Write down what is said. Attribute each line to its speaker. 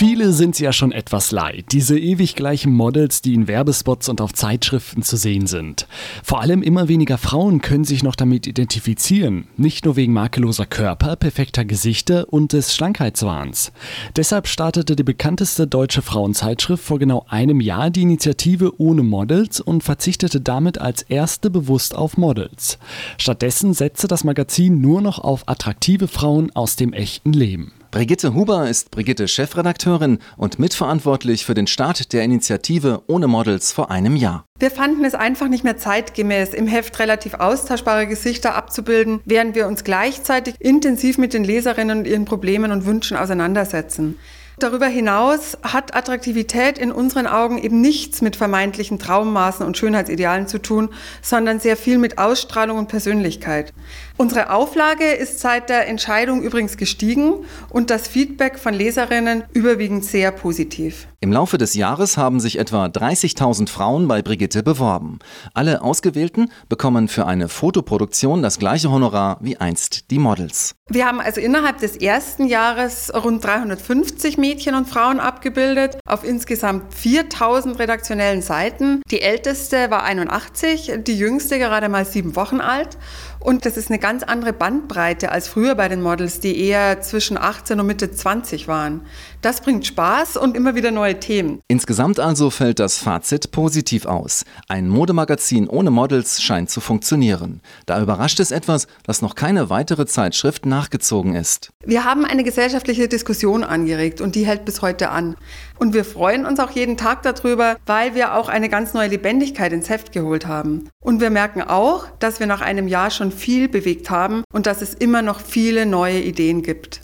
Speaker 1: Viele sind ja schon etwas leid, diese ewig gleichen Models, die in Werbespots und auf Zeitschriften zu sehen sind. Vor allem immer weniger Frauen können sich noch damit identifizieren, nicht nur wegen makelloser Körper, perfekter Gesichter und des Schlankheitswahns. Deshalb startete die bekannteste deutsche Frauenzeitschrift vor genau einem Jahr die Initiative ohne Models und verzichtete damit als erste bewusst auf Models. Stattdessen setzte das Magazin nur noch auf attraktive Frauen aus dem echten Leben.
Speaker 2: Brigitte Huber ist Brigitte Chefredakteurin und mitverantwortlich für den Start der Initiative Ohne Models vor einem Jahr.
Speaker 3: Wir fanden es einfach nicht mehr zeitgemäß, im Heft relativ austauschbare Gesichter abzubilden, während wir uns gleichzeitig intensiv mit den Leserinnen und ihren Problemen und Wünschen auseinandersetzen. Darüber hinaus hat Attraktivität in unseren Augen eben nichts mit vermeintlichen Traummaßen und Schönheitsidealen zu tun, sondern sehr viel mit Ausstrahlung und Persönlichkeit. Unsere Auflage ist seit der Entscheidung übrigens gestiegen und das Feedback von Leserinnen überwiegend sehr positiv.
Speaker 2: Im Laufe des Jahres haben sich etwa 30.000 Frauen bei Brigitte beworben. Alle Ausgewählten bekommen für eine Fotoproduktion das gleiche Honorar wie einst die Models.
Speaker 3: Wir haben also innerhalb des ersten Jahres rund 350 Mädchen und Frauen abgebildet auf insgesamt 4000 redaktionellen Seiten. Die älteste war 81, die jüngste gerade mal sieben Wochen alt. Und das ist eine ganz andere Bandbreite als früher bei den Models, die eher zwischen 18 und Mitte 20 waren. Das bringt Spaß und immer wieder neue Themen.
Speaker 2: Insgesamt also fällt das Fazit positiv aus. Ein Modemagazin ohne Models scheint zu funktionieren. Da überrascht es etwas, dass noch keine weitere Zeitschrift nachgezogen ist.
Speaker 3: Wir haben eine gesellschaftliche Diskussion angeregt und die hält bis heute an. Und wir freuen uns auch jeden Tag darüber, weil wir auch eine ganz neue Lebendigkeit ins Heft geholt haben. Und wir merken auch, dass wir nach einem Jahr schon viel bewegt haben und dass es immer noch viele neue Ideen gibt.